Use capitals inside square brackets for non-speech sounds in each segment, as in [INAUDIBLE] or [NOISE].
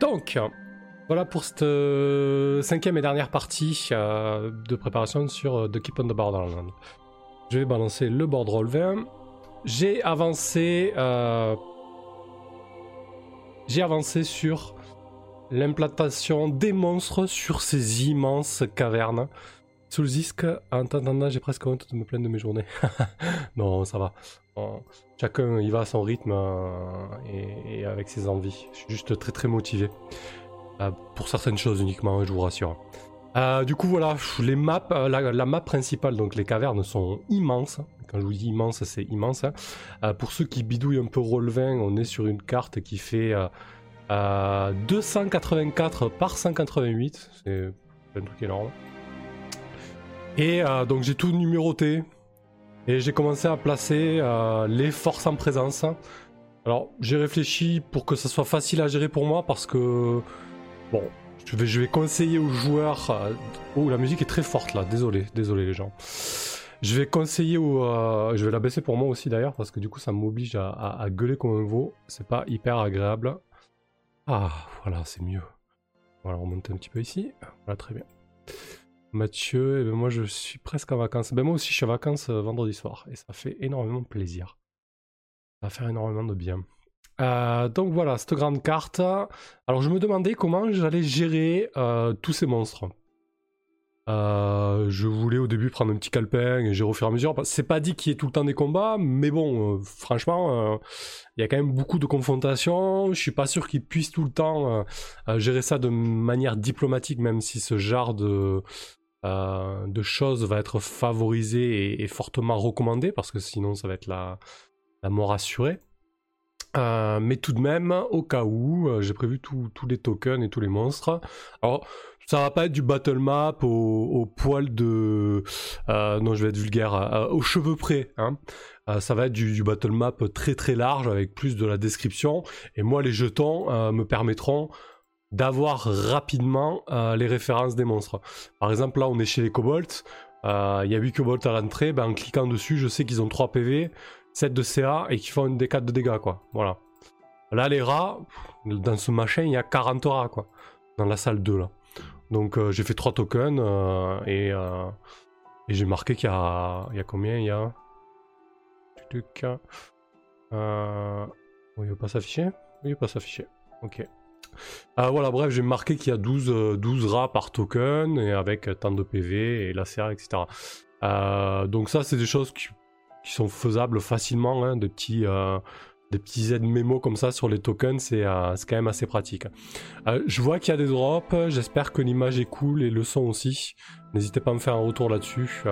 donc, voilà pour cette euh, cinquième et dernière partie euh, de préparation sur euh, The Keep on the Borderland. Je vais balancer le board roll 20. J'ai avancé. J'ai avancé sur l'implantation des monstres sur ces immenses cavernes. Sous le disque, j'ai presque honte de me plaindre de mes journées. [LAUGHS] non, ça va. Chacun y va à son rythme et, et, avec ses envies. Je suis juste très très motivé. Euh, pour certaines choses uniquement, je vous rassure. Euh, du coup, voilà, les maps, euh, la, map principale, donc les cavernes sont immenses. Quand je vous dis immense, c'est immense. Hein. pour ceux qui bidouillent un peu Roll20, on est sur une carte qui fait 284 par 188. C'est un truc énorme. Et donc j'ai tout numéroté. Et j'ai commencé à placer les forces en présence. Alors j'ai réfléchi pour que ça soit facile à gérer pour moi parce que Bon, je vais, conseiller aux joueurs. Euh, oh, la musique est très forte là, désolé, désolé les gens. Je vais conseiller aux. Euh, je vais la baisser pour moi aussi d'ailleurs, parce que du coup ça m'oblige à, gueuler comme un veau. C'est pas hyper agréable. Ah, voilà, c'est mieux. On va remonter un petit peu ici. Voilà, très bien. Mathieu, eh ben, moi je suis presque en vacances. Ben moi aussi je suis en vacances euh, vendredi soir et ça fait énormément plaisir. Ça va faire énormément de bien. Euh, donc voilà, cette grande carte. Alors je me demandais comment j'allais gérer euh, tous ces monstres. Je voulais au début prendre un petit calepin et gérer au fur et à mesure. C'est pas dit qu'il y ait tout le temps des combats, mais bon, franchement, il y a quand même beaucoup de confrontations. Je suis pas sûr qu'ils puissent tout le temps gérer ça de manière diplomatique, même si ce genre de, de choses va être favorisé et, fortement recommandé, parce que sinon ça va être la, la mort assurée. Euh, mais tout de même, au cas où, euh, j'ai prévu tous les tokens et tous les monstres. Alors, ça va pas être du battle map au, poil de... Euh, non, je vais être vulgaire, aux cheveux près. Hein. ça va être du, battle map très très large avec plus de la description. Et moi, les jetons me permettront d'avoir rapidement les références des monstres. Par exemple, là, on est chez les kobolds. Il y a 8 kobolds à l'entrée. Ben, en cliquant dessus, je sais qu'ils ont 3 PV. 7 de CA et qui font une D4 de dégâts, quoi. Voilà. Là, les rats, dans ce machin, il y a 40 rats, quoi. Dans la salle 2, là. Donc, euh, j'ai fait 3 tokens euh, et, euh, et j'ai marqué qu'il y a, combien? Il y a. Euh... Oh, va pas s'afficher? Il va pas s'afficher. Ok. Voilà, bref, j'ai marqué qu'il y a 12, 12 rats par token et avec tant de PV et la CA, etc. donc, ça, c'est des choses qui qui sont faisables facilement, hein, des petits euh, des petits aides mémo comme ça sur les tokens, c'est euh, quand même assez pratique. Euh, je vois qu'il y a des drops, j'espère que l'image est cool et le son aussi. N'hésitez pas à me faire un retour là-dessus.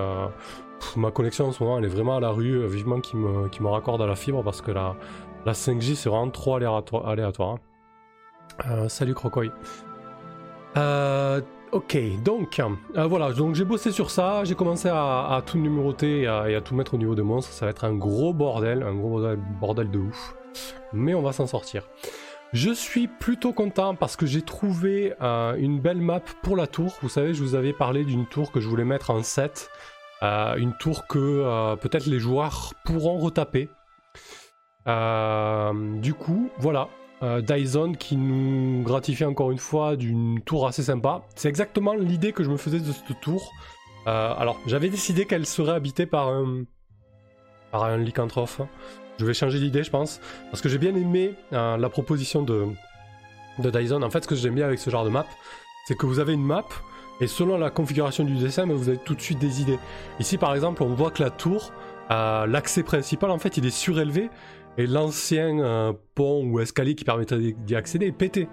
ma connexion en ce moment elle est vraiment à la rue, vivement qu'il me, raccorde à la fibre parce que la, la 5G c'est vraiment trop aléatoire. Hein. salut Crocoy. Ok, donc euh, voilà, donc j'ai bossé sur ça, j'ai commencé à, tout numéroter et à, tout mettre au niveau de monstres. Ça va être un gros bordel, un gros bordel, de ouf. Mais on va s'en sortir. Je suis plutôt content parce que j'ai trouvé euh, une belle map pour la tour. Vous savez, je vous avais parlé d'une tour que je voulais mettre en 7. Euh, une tour que peut-être les joueurs pourront retaper. du coup, voilà, euh, Dyson qui nous gratifie encore une fois d'une tour assez sympa. C'est exactement l'idée que je me faisais de cette tour. Euh, alors, j'avais décidé qu'elle serait habitée par un, par un. Je vais changer d'idée, je pense, parce que j'ai bien aimé euh, la proposition de, de Dyson. En fait, ce que j'aime bien avec ce genre de map, c'est que vous avez une map, et selon la configuration du dessin, vous avez tout de suite des idées. Ici, par exemple, on voit que la tour, l'accès principal, en fait, il est surélevé, et l'ancien euh, pont ou escalier qui permettait d'y accéder est pété.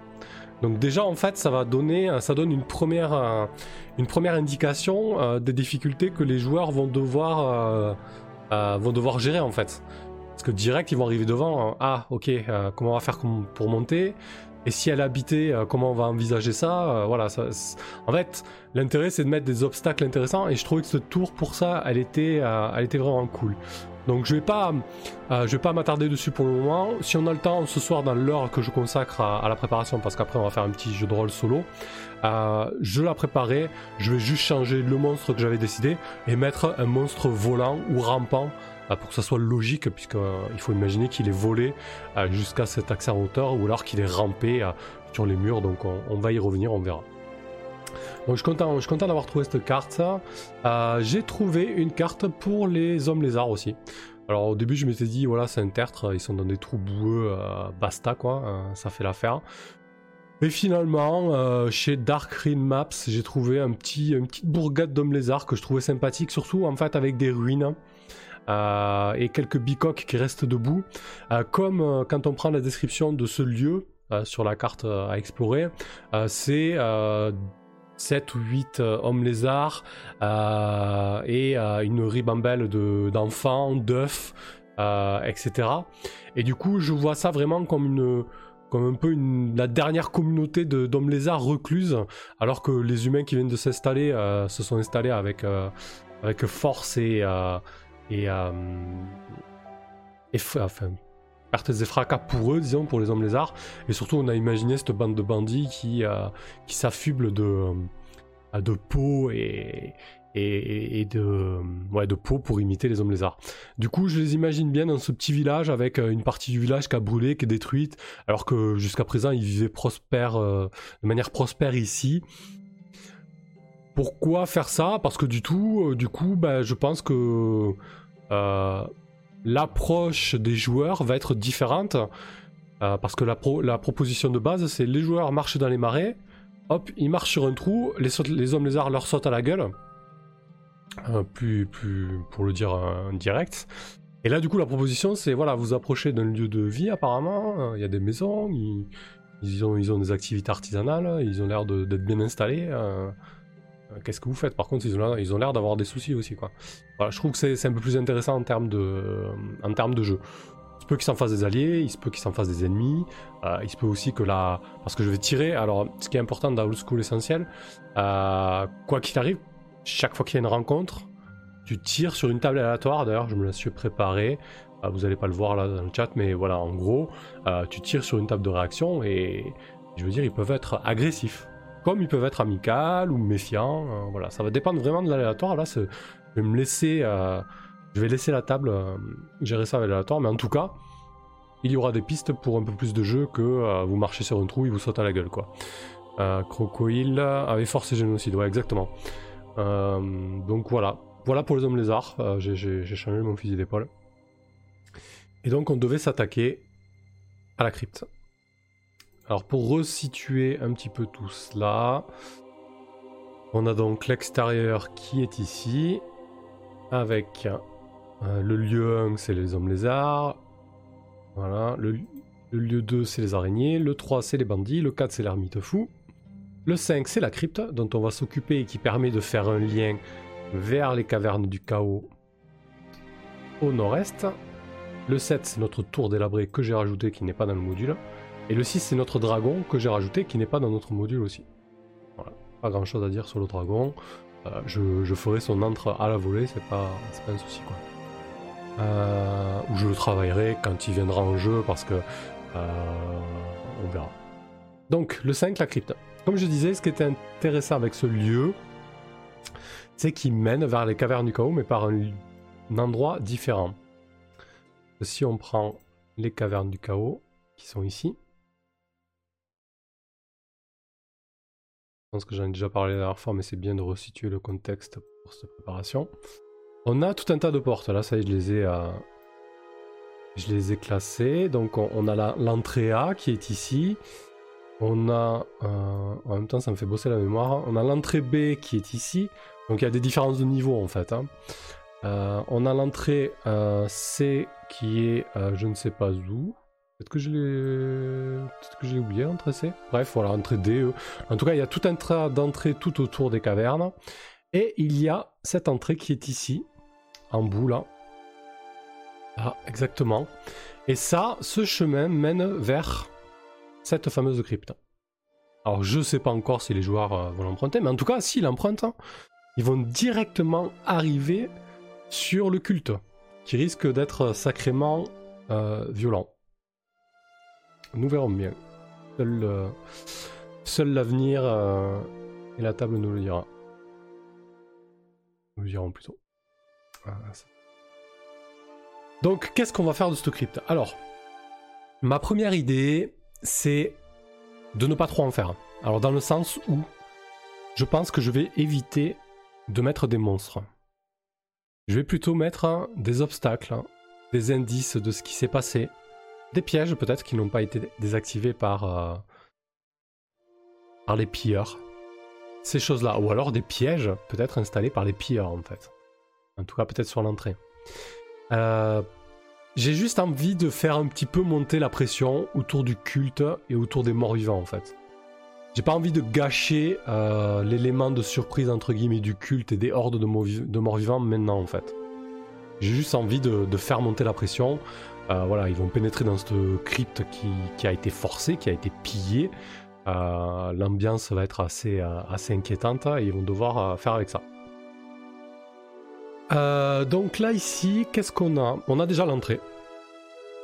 Donc déjà en fait ça va donner, euh, ça donne une première, euh, une première indication des difficultés que les joueurs vont devoir, vont devoir gérer en fait. Parce que direct ils vont arriver devant, ah ok, comment on va faire pour monter? Et si elle habitait, comment on va envisager ça Voilà, ça, en fait, l'intérêt c'est de mettre des obstacles intéressants et je trouvais que ce tour pour ça, elle était, elle était vraiment cool. Donc je vais pas, euh, je vais pas m'attarder dessus pour le moment. Si on a le temps ce soir dans l'heure que je consacre à, la préparation, parce qu'après on va faire un petit jeu de rôle solo, euh, je la préparer. Je vais juste changer le monstre que j'avais décidé et mettre un monstre volant ou rampant euh, pour que ça soit logique, puisqu'il faut imaginer qu'il est volé jusqu'à cet accès en hauteur ou alors qu'il est rampé sur les murs, donc on, va y revenir, on verra. Je suis content, d'avoir trouvé cette carte. Euh, j'ai trouvé une carte pour les hommes lézards aussi. Alors au début je m'étais dit voilà c'est un tertre, ils sont dans des trous boueux, euh, basta quoi, hein, ça fait l'affaire. Mais finalement, euh, chez Dark Green Maps, j'ai trouvé une petite bourgade d'hommes lézards que je trouvais sympathique, surtout en fait avec des ruines. Euh, et quelques bicoques qui restent debout. comme quand on prend la description de ce lieu sur la carte à explorer, c'est 7 ou 8 hommes lézards et une ribambelle d'enfants, d'œufs, etc. Et du coup, je vois ça vraiment comme une comme un peu la dernière communauté d'hommes lézards recluses, alors que les humains qui viennent de s'installer euh, se sont installés avec, euh, avec force et, euh, et, et enfin, pertes et fracas pour eux, disons, pour les hommes lézards. Et surtout, on a imaginé cette bande de bandits qui, qui s'affublent de, de peau et, et, de, ouais, de peau pour imiter les hommes lézards. Du coup, je les imagine bien dans ce petit village avec euh, une partie du village qui a brûlé, qui est détruite, alors que jusqu'à présent, ils vivaient prospère, euh, de manière prospère ici. Pourquoi faire ça? Parce que du tout, euh, du coup, bah, je pense que l'approche des joueurs va être différente. parce que la, proposition de base, c'est les joueurs marchent dans les marais, hop, ils marchent sur un trou, les, hommes lézards leur sautent à la gueule. Euh, plus, plus, pour le dire en direct. Et là, du coup, la proposition, c'est voilà, vous approchez d'un lieu de vie, apparemment. Euh, il y a des maisons, ils, ont, ils ont des activités artisanales, ils ont l'air d'être bien installés. Euh, qu'est-ce que vous faites? Par contre, ils ont l'air d'avoir des soucis aussi, je trouve que c'est un peu plus intéressant en termes de, de jeu. Il se peut qu'ils s'en fassent des alliés, il se peut qu'ils s'en fassent des ennemis, il se peut aussi que là, parce que je vais tirer, alors ce qui est important dans Old School Essentiel, quoi qu'il arrive, chaque fois qu'il y a une rencontre, tu tires sur une table aléatoire. D'ailleurs, je me la suis préparée. Euh, vous n'allez pas le voir là dans le chat, mais voilà, en gros, euh, tu tires sur une table de réaction et je veux dire, ils peuvent être agressifs, comme ils peuvent être amicaux ou méfiants. Euh, voilà, ça va dépendre vraiment de l'aléatoire. Là, je vais me laisser, laisser la table gérer ça avec l'aléatoire, mais en tout cas, il y aura des pistes pour un peu plus de jeu que vous marchez sur un trou, il vous saute à la gueule, quoi. Crocodile avait force et génocide, ouais, exactement. Euh, donc voilà, voilà pour les hommes lézards. Euh, j'ai changé mon fusil d'épaule. Et donc on devait s'attaquer à la crypte. Alors pour resituer un petit peu tout cela, on a donc l'extérieur qui est ici, avec euh, le lieu 1 c'est les hommes lézards, voilà, le, lieu 2 c'est les araignées, le 3 c'est les bandits, le 4 c'est l'ermite fou, le 5, c'est la crypte, dont on va s'occuper et qui permet de faire un lien vers les cavernes du chaos au nord-est. Le 7, c'est notre tour délabré que j'ai rajouté qui n'est pas dans le module. Et le 6, c'est notre dragon que j'ai rajouté qui n'est pas dans notre module aussi. Voilà, pas grand chose à dire sur le dragon. Euh, je, ferai son entre à la volée, c'est pas, pas un souci quoi. Euh, ou je le travaillerai quand il viendra en jeu parce que euh, on verra. Donc le 5, la crypte. Comme je disais, ce qui était intéressant avec ce lieu, c'est qu'il mène vers les cavernes du chaos, mais par un, endroit différent. Si on prend les cavernes du chaos, qui sont ici, pense que j'en ai déjà parlé la dernière fois, mais c'est bien de resituer le contexte pour cette préparation. On a tout un tas de portes, là, ça y est, je les ai, euh, je les ai classées. Donc on, a l'entrée A qui est ici, on a, euh, en même temps ça me fait bosser la mémoire, on a l'entrée B qui est ici, donc il y a des différences de niveau en fait. Hein. Euh, on a l'entrée C qui est je ne sais pas où. Peut-être que je l'ai, peut-être que j'ai oublié l'entrée C. Bref, voilà, entrée D. En tout cas, il y a tout un tas d'entrées tout autour des cavernes. Et il y a cette entrée qui est ici, en bout là. Ah, exactement. Et ça, ce chemin mène vers cette fameuse crypte. Alors je sais pas encore si les joueurs euh, vont l'emprunter, mais en tout cas s'ils l'empruntent, ils vont directement arriver sur le culte, qui risque d'être sacrément euh, violent. Nous verrons bien. Seul, euh, l'avenir et la table nous le dira. Nous le dirons plutôt. Donc qu'est-ce qu'on va faire de cette crypte? Alors, ma première idée, c'est de ne pas trop en faire. Alors dans le sens où je pense que je vais éviter de mettre des monstres. Je vais plutôt mettre des obstacles, des indices de ce qui s'est passé, des pièges peut-être qui n'ont pas été désactivés par, euh, par les pilleurs. Ces choses-là. Ou alors des pièges peut-être installés par les pilleurs en fait. En tout cas peut-être sur l'entrée. Euh, j'ai juste envie de faire un petit peu monter la pression autour du culte et autour des morts vivants en fait. J'ai pas envie de gâcher euh, l'élément de surprise entre guillemets du culte et des hordes de, morts vivants maintenant en fait. J'ai juste envie de, faire monter la pression. Euh, voilà, ils vont pénétrer dans cette crypte qui, a été forcée, qui a été pillée. Euh, l'ambiance va être assez, assez inquiétante et ils vont devoir faire avec ça. donc là ici, qu'est-ce qu'on a? On a déjà l'entrée.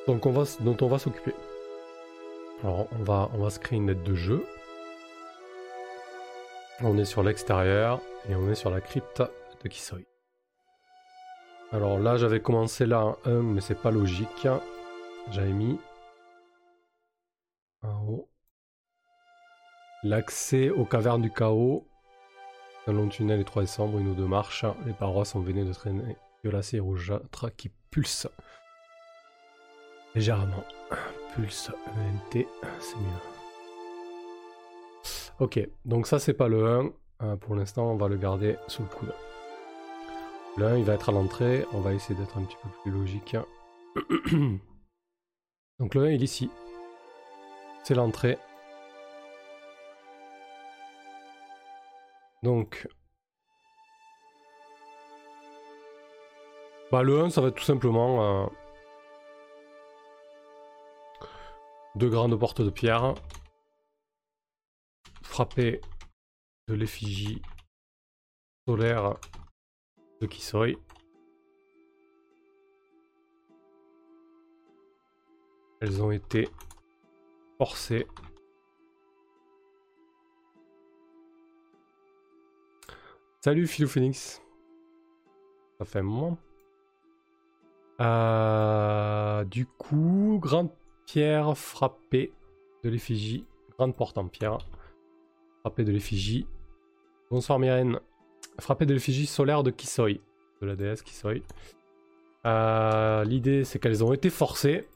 Donc on va, dont on va s'occuper. Alors on va, on va se créer une lettre de jeu. On est sur l'extérieur et on est sur la crypte de Kisoi. Alors là, j'avais commencé là en 1, mais c'est pas logique. J'avais mis en haut l'accès aux cavernes du chaos. Un long tunnel et 3 décembre, une ou deux marches. Les parois sont venues de traîner violacées et rougeâtres qui pulsent légèrement. Pulse ENT, c'est mieux. Ok, donc ça c'est pas le 1. Euh, pour l'instant, on va le garder sous le coude. 1, il va être à l'entrée. On va essayer d'être un petit peu plus logique. [CLEARS THROAT] donc le 1, il est ici. C'est l'entrée. Donc... Bah le 1, ça va être tout simplement... Euh, deux grandes portes de pierre frapper de l'effigie solaire de Kisoi. Elles ont été forcées. Salut Philou Phoenix. Ça fait un. Euh, du coup, grande pierre frappée de l'effigie. Grande porte en pierre. Frapper de l'effigie. Bonsoir Myrène. Frapper de l'effigie solaire de Kisoi. De la déesse Kisoi. Euh, l'idée c'est qu'elles ont été forcées.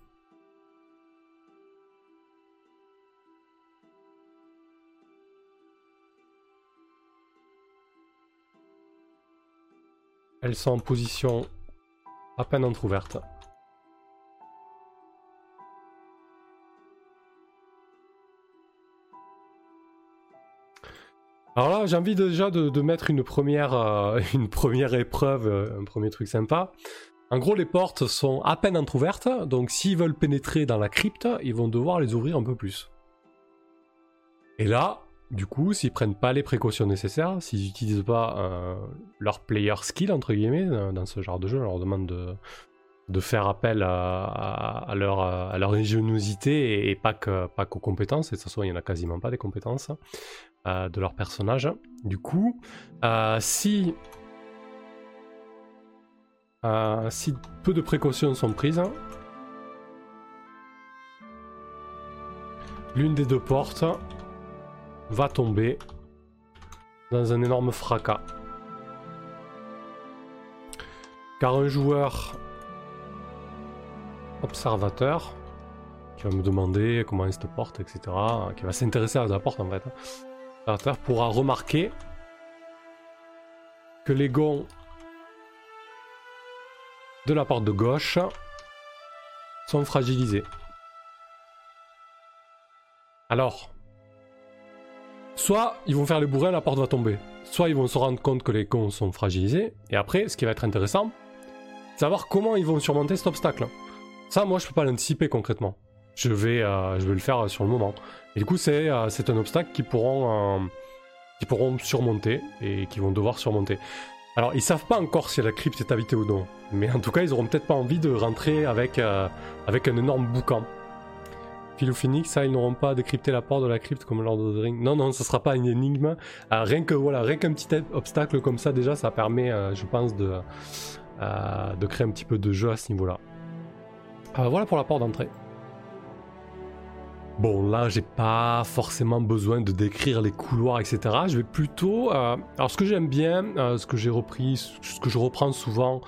Elles sont en position à peine entrouverte. Alors là, j'ai envie déjà de, mettre une première, euh, [LAUGHS] épreuve, euh, un premier truc sympa. En gros, les portes sont à peine entrouvertes, donc s'ils veulent pénétrer dans la crypte, ils vont devoir les ouvrir un peu plus. Et là, du coup, s'ils prennent pas les précautions nécessaires, s'ils n'utilisent pas euh, leur player skill, entre guillemets, dans ce genre de jeu, on leur demande de, faire appel à, leur, ingéniosité et, pas, pas qu'aux compétences, et de toute façon, il n'y en a quasiment pas des compétences. Euh, de leur personnage. Du coup, euh, si, euh, si peu de précautions sont prises, l'une des deux portes va tomber dans un énorme fracas. Car un joueur observateur qui va me demander comment est cette porte, etc., qui va s'intéresser à la porte en fait, Pourra remarquer que les gonds de la porte de gauche sont fragilisés. Alors, soit ils vont faire les bourrins, la porte va tomber. Soit ils vont se rendre compte que les gonds sont fragilisés. Et après, ce qui va être intéressant, savoir comment ils vont surmonter cet obstacle. Ça, moi, je peux pas l'anticiper concrètement. Je vais, euh, je vais le faire sur le moment. Et du coup, c'est euh, un obstacle qu'ils pourront, euh, pourront surmonter et qu'ils vont devoir surmonter. Alors, ils savent pas encore si la crypte est habitée ou non, mais en tout cas, ils auront peut-être pas envie de rentrer avec, euh, avec un énorme boucan. Philou Phoenix, ça, ils n'auront pas décrypté la porte de la crypte comme Lord of the Rings. Non, non, ce sera pas une énigme. rien que voilà, rien qu'un petit obstacle comme ça, déjà, ça permet, je pense, de, de créer un petit peu de jeu à ce niveau-là. voilà pour la porte d'entrée. Bon, là, j'ai pas forcément besoin de décrire les couloirs, etc. Je vais plutôt. euh, alors, ce que j'aime bien, euh, ce que j'ai repris, ce que je reprends souvent,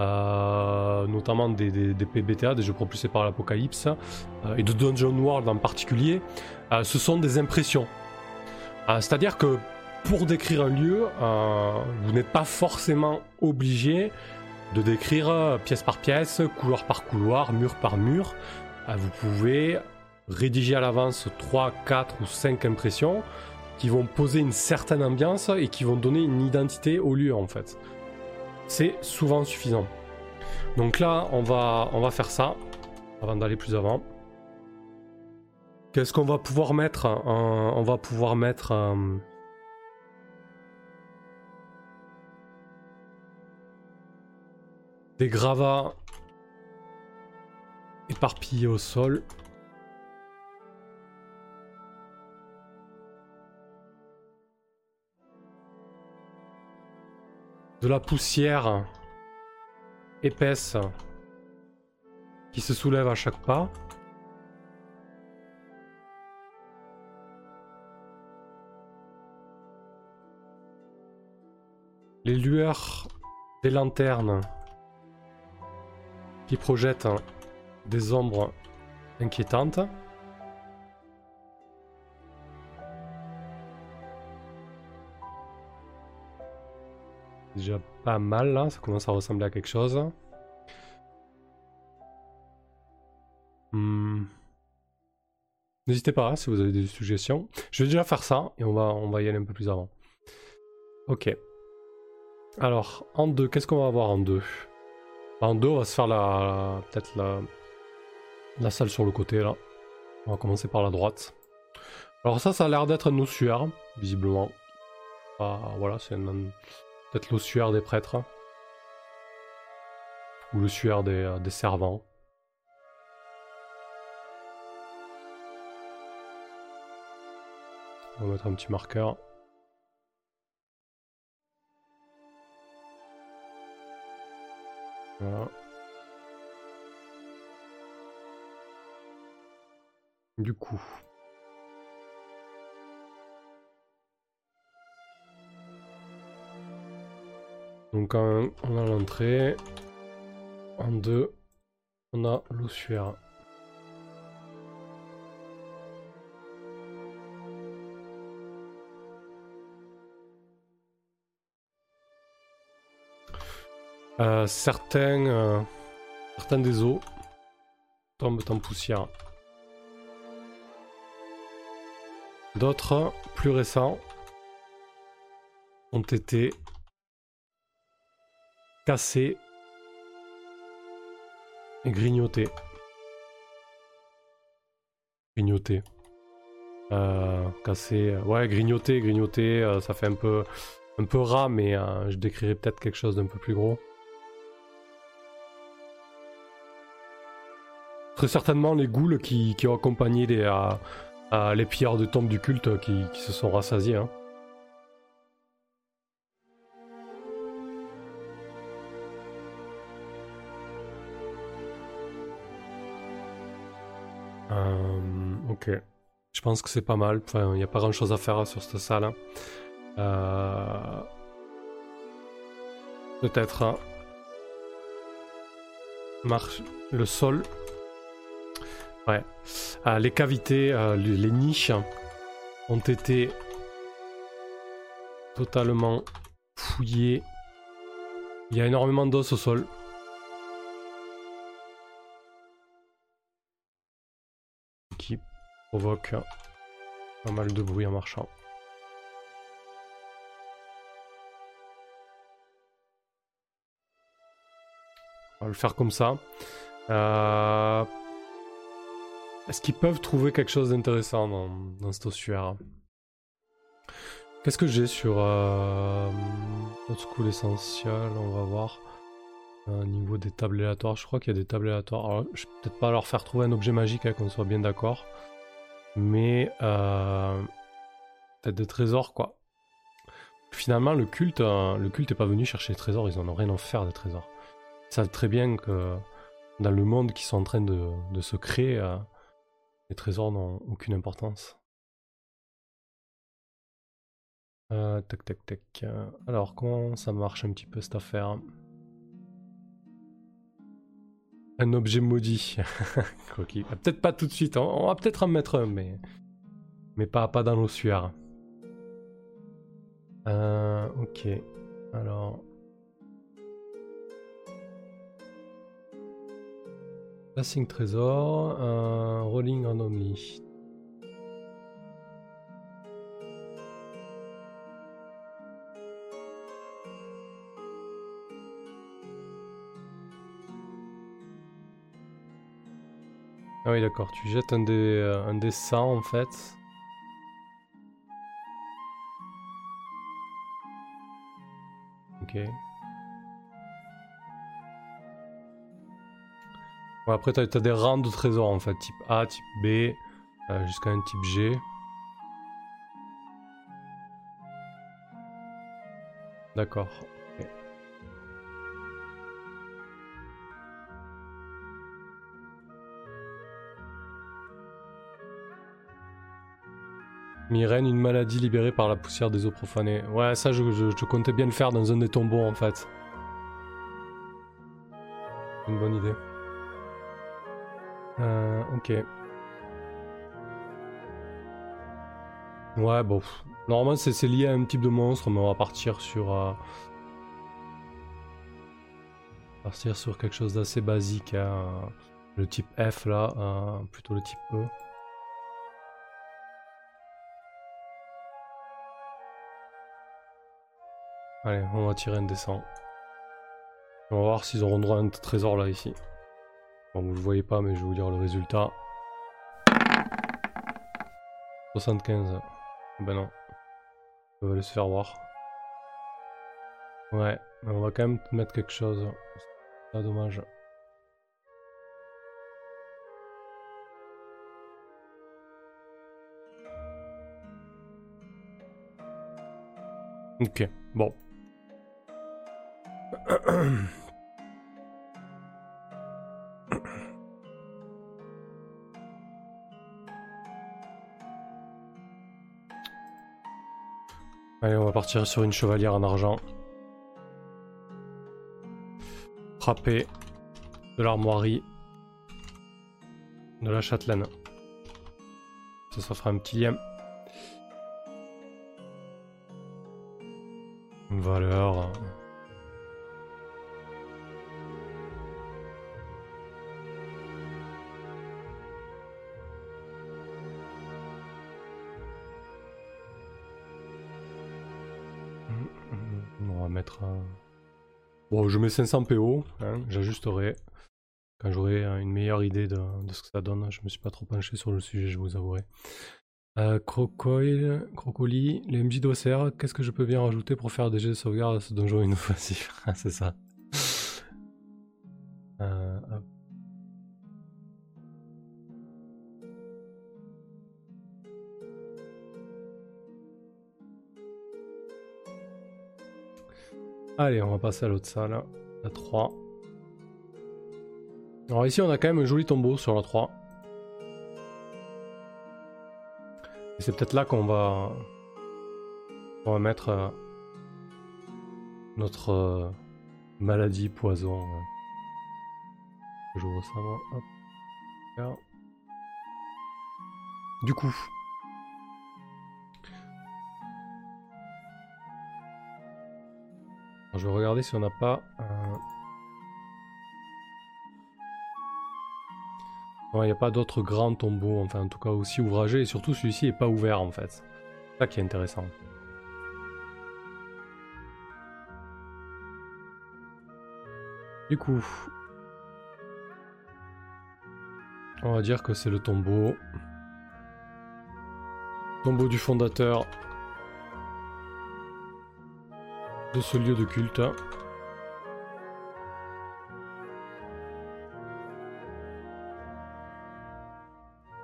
euh, notamment des, des- PBTA, des jeux propulsés par l'Apocalypse, et de Dungeon World en particulier, ce sont des impressions. C'est-à-dire que pour décrire un lieu, vous n'êtes pas forcément obligé de décrire pièce par pièce, couloir par couloir, mur par mur. Vous pouvez rédiger à l'avance 3, 4 ou 5 impressions qui vont poser une certaine ambiance et qui vont donner une identité au lieu en fait. C'est souvent suffisant. Donc là, on va, on va faire ça avant d'aller plus avant. Qu'est-ce qu'on va pouvoir mettre euh, On va pouvoir mettre euh, des gravats éparpillés au sol. De la poussière épaisse qui se soulève à chaque pas. Les lueurs des lanternes qui projettent des ombres inquiétantes. Déjà pas mal là, ça commence à ressembler à quelque chose. Hmm. N'hésitez pas si vous avez des suggestions. Je vais déjà faire ça et on va, on va y aller un peu plus avant. Ok. Alors, en deux, qu'est-ce qu'on va avoir en deux? En deux, on va se faire la, peut-être la, la salle sur le côté là. On va commencer par la droite. Alors ça, ça a l'air d'être un ossuaire, visiblement. Ah, voilà, c'est un- peut-être l'ossuaire des prêtres. Ou l'ossuaire des, euh, des servants. On va mettre un petit marqueur. Voilà. Du coup. Donc on a l'entrée. En deux, on a l'ossuaire. Euh, certains, euh, certains des os tombent en poussière. D'autres, plus récents, ont été cassés et grignotés. Grignotés. Euh, cassé, euh, ouais, grignoté, grignoté, euh, ça fait un peu, un peu ras, mais je décrirais peut-être quelque chose d'un peu plus gros. Très certainement les ghouls qui, ont accompagné les, les de tombes du culte qui, qui se sont rassasiés. hein. Je pense que c'est pas mal. Il n'y a pas grand chose à faire sur cette salle. hein. Euh, Peut-être. hein. Marche. Le sol. Ouais. Euh, les cavités, euh, les niches ont été totalement fouillées. Il y a énormément d'os au sol. Provoque pas mal de bruit en marchant. On va le faire comme ça. Euh, Est-ce qu'ils peuvent trouver quelque chose d'intéressant dans, dans cet ossuaire? Qu'est-ce que j'ai sur euh, School Essential On va voir. Au niveau des tables aléatoires, je crois qu'il y a des tables aléatoires. Alors, je vais peut-être pas leur faire trouver un objet magique, hein, qu'on soit bien d'accord. Mais euh, peut-être des trésors, quoi. Finalement, le culte, euh, le culte est pas venu chercher des trésors, ils en ont rien à faire des trésors. Ils savent très bien que dans le monde qu'ils sont en train de, de se créer, euh, Les trésors n'ont aucune importance. Euh, tac tac tac. Alors comment ça marche un petit peu cette affaire? Un objet maudit. [LAUGHS] Ah, peut-être pas tout de suite, on va peut-être en mettre un, mais, mais pas, pas dans l'ossuaire. Euh, ok. Alors. Passing trésor, euh, rolling on only. Ah oui d'accord, tu jettes un des, euh, un des 100 en fait. Ok. après, t'as as des rangs de trésors en fait, type A, type B, euh, jusqu'à un type G. D'accord. Myrène, une maladie libérée par la poussière des eaux profanées. Ouais, ça, je, comptais bien le faire dans un des tombeaux, en fait. Une bonne idée. Euh, ok. Ouais, bon. Normalement, c'est lié à un type de monstre, mais on va partir sur... Euh, partir sur quelque chose d'assez basique. Hein. Le type F, là. Euh, plutôt le type E. Allez, on va tirer un descend. On va voir s'ils auront droit à un trésor là ici. Bon, vous le voyez pas, mais je vais vous dire le résultat. 75. Ben non. On va aller se faire voir. Ouais, mais on va quand même mettre quelque chose. C'est dommage. Ok, bon. [COUGHS] Allez, on va partir sur une chevalière en argent. Frapper de l'armoirie de la châtelaine. Ça, ça fera un petit lien. valeur. Bon, je mets 500 PO, hein, j'ajusterai quand j'aurai une meilleure idée de, ce que ça donne. Je me suis pas trop penché sur le sujet, je vous avouerai. Euh, Crocoil, Crocoli, les MJ d'OCR, qu'est-ce que je peux bien rajouter pour faire des jeux de sauvegarde à ce donjon inoffensif [LAUGHS] C'est ça. Allez, on va passer à l'autre salle, la 3. Alors ici, on a quand même un joli tombeau sur la 3. Et c'est peut-être là qu'on va... On va mettre euh, notre euh, maladie poison. Je vois ça, moi. Hop. Du coup, je vais regarder si on n'a pas... il n'y a pas d'autres grands tombeaux, enfin en tout cas aussi ouvragés, et surtout celui-ci n'est pas ouvert en fait. C'est ça qui est intéressant. Du coup, on va dire que c'est le tombeau. Tombeau du fondateur de ce lieu de culte.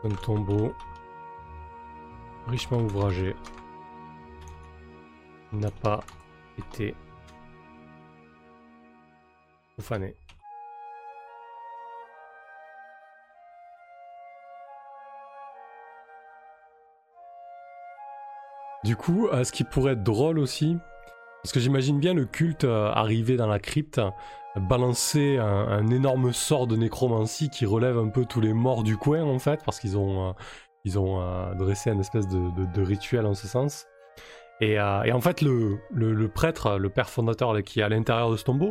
Un tombeau richement ouvragé n'a pas été profané. Du coup, à ce qui pourrait être drôle aussi, parce que j'imagine bien le culte euh, arriver dans la crypte, balancer un, énorme sort de nécromancie qui relève un peu tous les morts du coin en fait, parce qu'ils ont, ils ont dressé une espèce de, rituel en ce sens. Et, en fait, le, le, prêtre, le père fondateur qui est à l'intérieur de ce tombeau,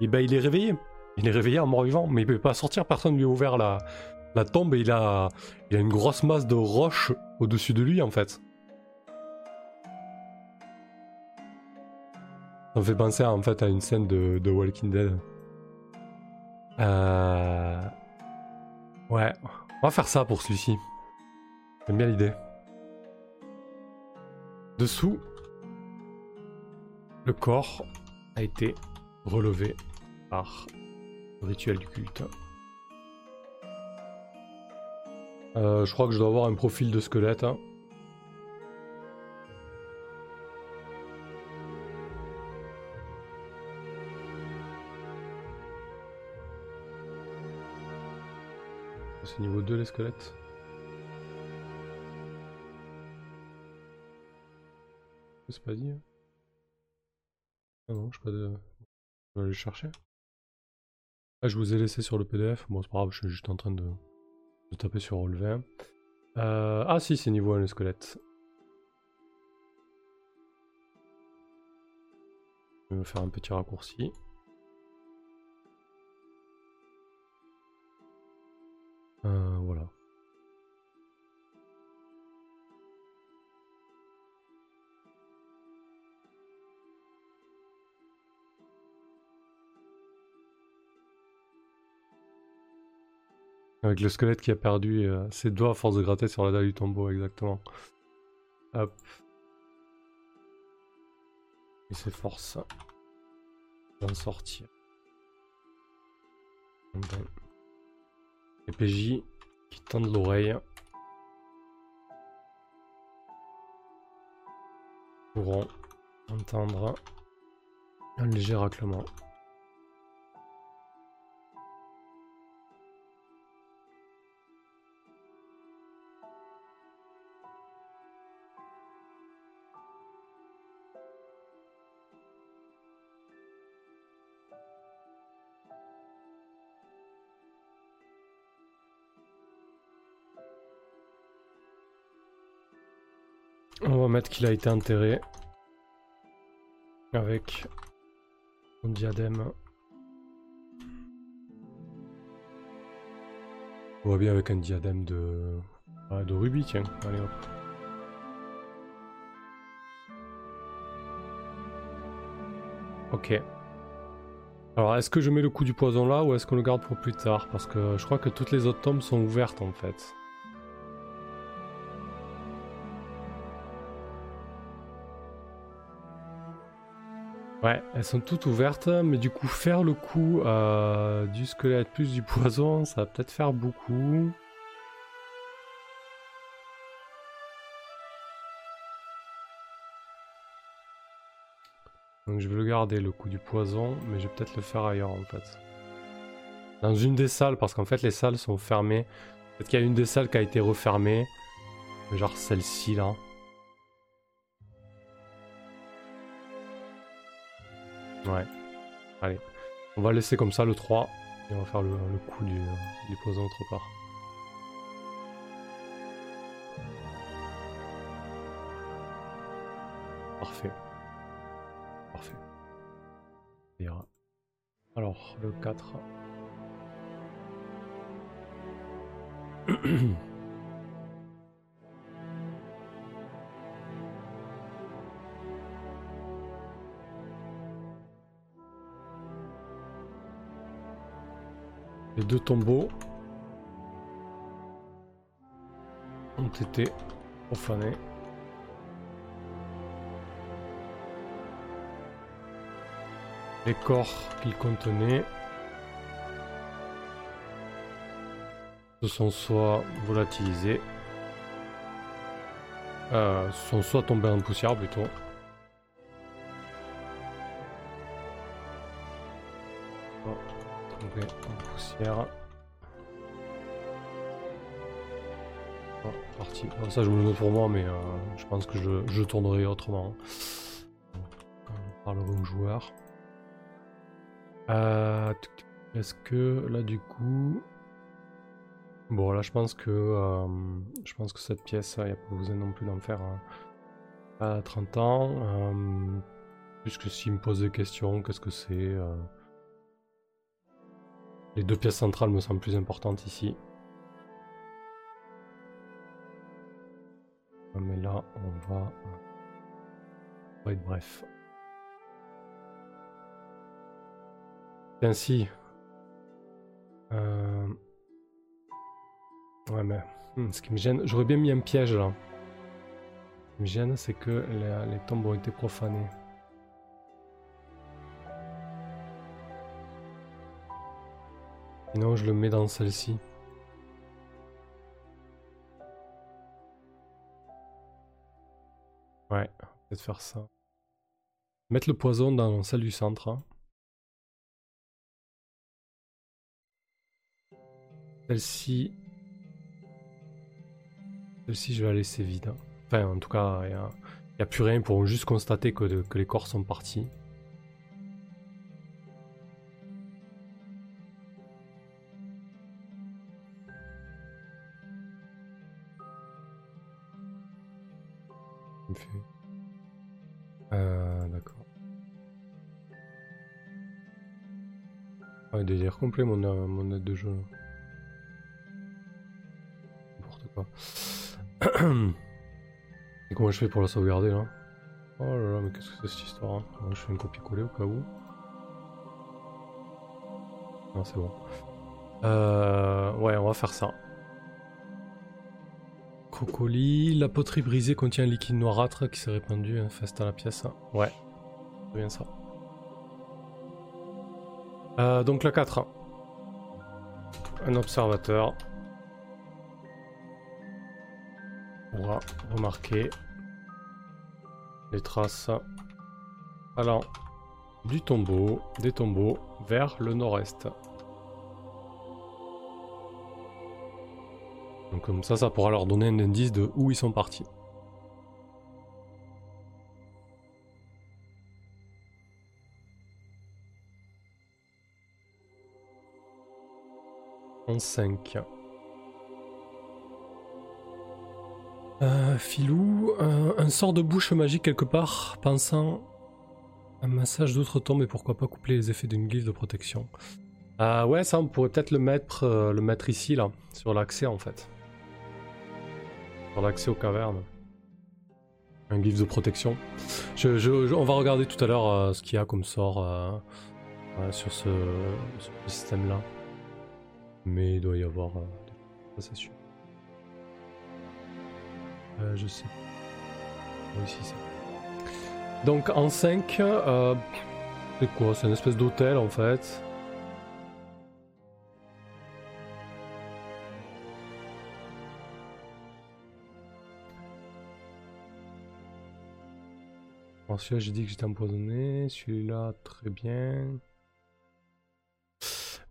et eh ben, il est réveillé. Il est réveillé en mort-vivant, mais il peut pas sortir, personne lui a ouvert la, la tombe et il a, il a une grosse masse de roches au-dessus de lui en fait. Ça me fait penser en fait à une scène de, de Walking Dead. Euh... Ouais, on va faire ça pour celui-ci. J'aime bien l'idée. Dessous, le corps a été relevé par le rituel du culte. Euh, je crois que je dois avoir un profil de squelette. Hein. C'est niveau 2 les squelettes. C'est pas dit. Hein. Ah non, je vais aller chercher. Ah, je vous ai laissé sur le PDF. Bon, c'est pas grave, je suis juste en train de taper sur relevé. Euh, ah si, c'est niveau 1 le squelette. Je vais faire un petit raccourci. Avec le squelette qui a perdu euh, ses doigts à force de gratter sur la dalle du tombeau, exactement. Hop. Il s'efforce d'en sortir. Les PJ qui tendent l'oreille. Pourront entendre un léger raclement. Qu'il a été enterré avec un diadème. On voit bien avec un diadème de, ah, de rubis, tiens. Allez hop. Ok. Alors, est-ce que je mets le coup du poison là ou est-ce qu'on le garde pour plus tard? Parce que je crois que toutes les autres tombes sont ouvertes en fait. Ouais, elles sont toutes ouvertes, mais du coup faire le coup euh, du squelette plus du poison, ça va peut-être faire beaucoup. Donc je vais le garder le coup du poison, mais je vais peut-être le faire ailleurs en fait. Dans une des salles, parce qu'en fait les salles sont fermées. Peut-être qu'il y a une des salles qui a été refermée. Genre celle-ci là. Ouais. Allez. On va laisser comme ça le 3 et on va faire le, coup du, du poison autre part. Parfait. Parfait. Alors, le 4. [CLEARS THROAT] Les deux tombeaux ont été profanés. Les corps qu'ils contenaient se sont soit volatilisés, euh, sont soit tombés en poussière plutôt. Poussière. Oh, partie. ça, je me le pour moi, mais je pense que je, tournerai autrement. On parlera aux joueurs. Est-ce que là, du coup. Bon, là, je pense que. je pense que cette pièce, il n'y a pas besoin non plus d'en faire à 30 ans. puisque s'il me pose des questions, qu'est-ce que c'est les deux pièces centrales me semblent plus importantes ici. Mais là, on va... être bref. Ainsi. Euh... Ouais, mais hmm, ce qui me gêne, j'aurais bien mis un piège là. Ce qui me gêne, c'est que les tombes ont été profanées. Sinon, je le mets dans celle-ci. Ouais, peut-être faire ça. Mettre le poison dans celle du centre. Hein. Celle-ci. Celle-ci, je vais la laisser vide. Hein. Enfin, en tout cas, il n'y a, plus rien pour juste constater que, que les corps sont partis. Euh, d'accord. Ouais, délire complet mon, euh, aide de jeu. N'importe quoi. [CLEARS THROAT] Et comment je fais pour la sauvegarder là? Oh là là, mais qu'est-ce que c'est cette histoire hein? Je fais un copier-coller au cas où. Non, c'est bon. Euh, ouais, on va faire ça. Crocoli, la poterie brisée contient un liquide noirâtre qui s'est répandu infeste à la pièce. Ouais, c'est bien ça. Euh, donc la 4. Un observateur pourra remarquer les traces allant du tombeau, des tombeaux vers le nord-est. Comme ça, ça pourra leur donner un indice de où ils sont partis. En 5. Euh, filou, euh, un sort de bouche magique quelque part, pensant un massage d'autres tombes et pourquoi pas coupler les effets d'une glyphe de protection. Euh, ouais, ça on pourrait peut-être le mettre, euh, le mettre ici là, sur l'accès en fait l'accès aux cavernes. Un glyphe de protection. on va regarder tout à l'heure euh, ce qu'il y a comme sort euh, euh, sur ce, système-là. Mais il doit y avoir... ça c'est sûr. je sais. Oui, ça. Donc en 5, c'est quoi? C'est une espèce d'hôtel en fait. Celui-là, j'ai dit que j'étais empoisonné. Celui-là, très bien.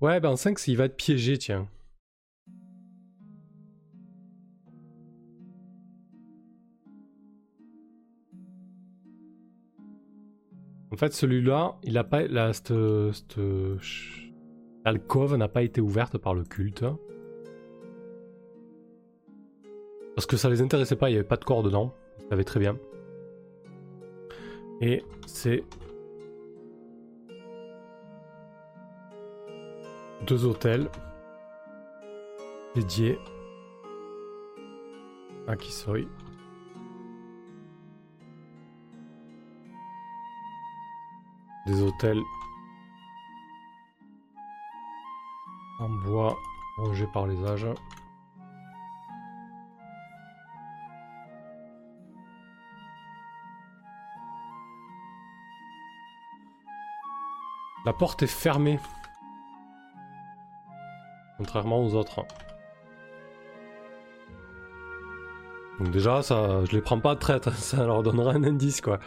Ouais, ben en 5, il va être piégé, tiens. En fait, celui-là, il a pas. La, cette, alcôve n'a pas été ouverte par le culte. Parce que ça les intéressait pas, il n'y avait pas de corps dedans. Ils savaient très bien. Et c'est deux hôtels dédiés à Kisoi. Des hôtels en bois rangés par les âges. La porte est fermée. Contrairement aux autres. Donc déjà, ça, je les prends pas de traite, [LAUGHS] ça leur donnera un indice quoi.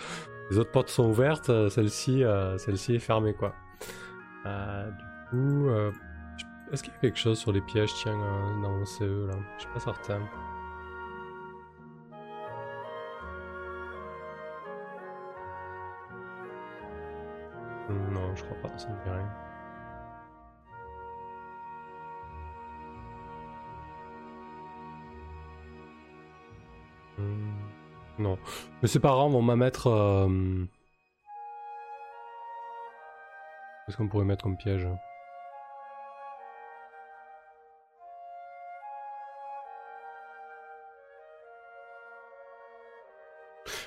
Les autres portes sont ouvertes, euh, celle-ci euh, celle-ci est fermée quoi. Euh, du coup, est-ce qu'il y a quelque chose sur les pièges? Tiens, dans le CE là Je suis pas certain. Hmm, Non. Mais ses parents vont m'en mettre. euh, Qu'est-ce qu'on pourrait mettre comme piège?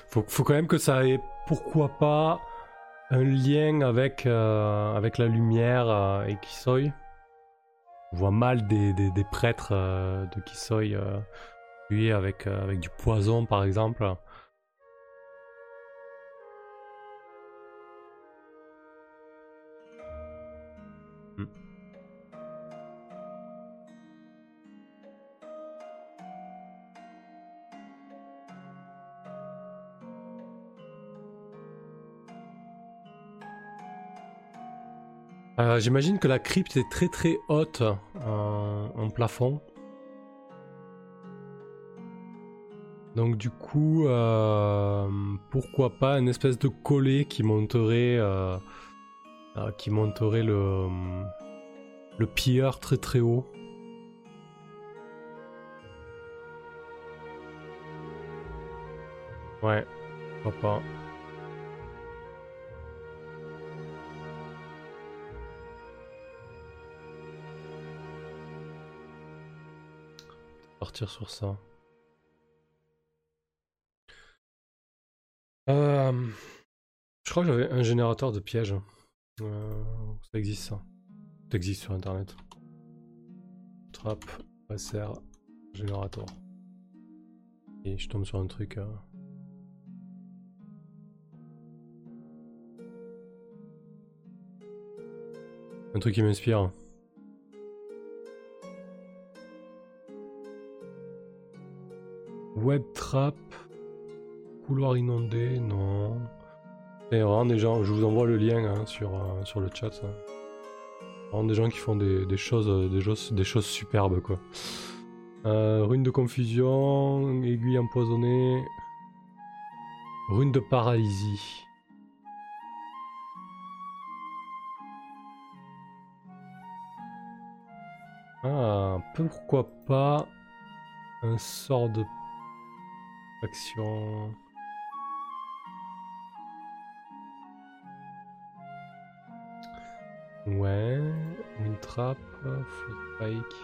Faut, faut quand même que ça ait, pourquoi pas, un lien avec, euh, avec la lumière euh, et Kisoi. On voit mal des, prêtres euh, de Kisoi euh, tués avec, avec du poison, par exemple. Euh, J'imagine que la crypte est très très haute en, en plafond. Donc du coup, euh, pourquoi pas une espèce de collet qui monterait, euh, euh, qui monterait le, le très très haut. Ouais, pourquoi pas. Partir sur ça. Euh, je crois que j'avais un générateur de pièges. Euh, ça existe ça. Ça existe sur internet. Trap, SR, générateur. Et je tombe sur un truc. euh, Un truc qui m'inspire. Web trap. Couloir inondé, non. Et vraiment des gens, je vous envoie le lien hein, sur, euh, sur le chat. hein. Vraiment des gens qui font des, des choses, euh, des, choses, des choses superbes quoi. Euh, rune de confusion, aiguille empoisonnée, rune de paralysie. Ah, pourquoi pas un sort de action. Ouais, une trappe, foot spike,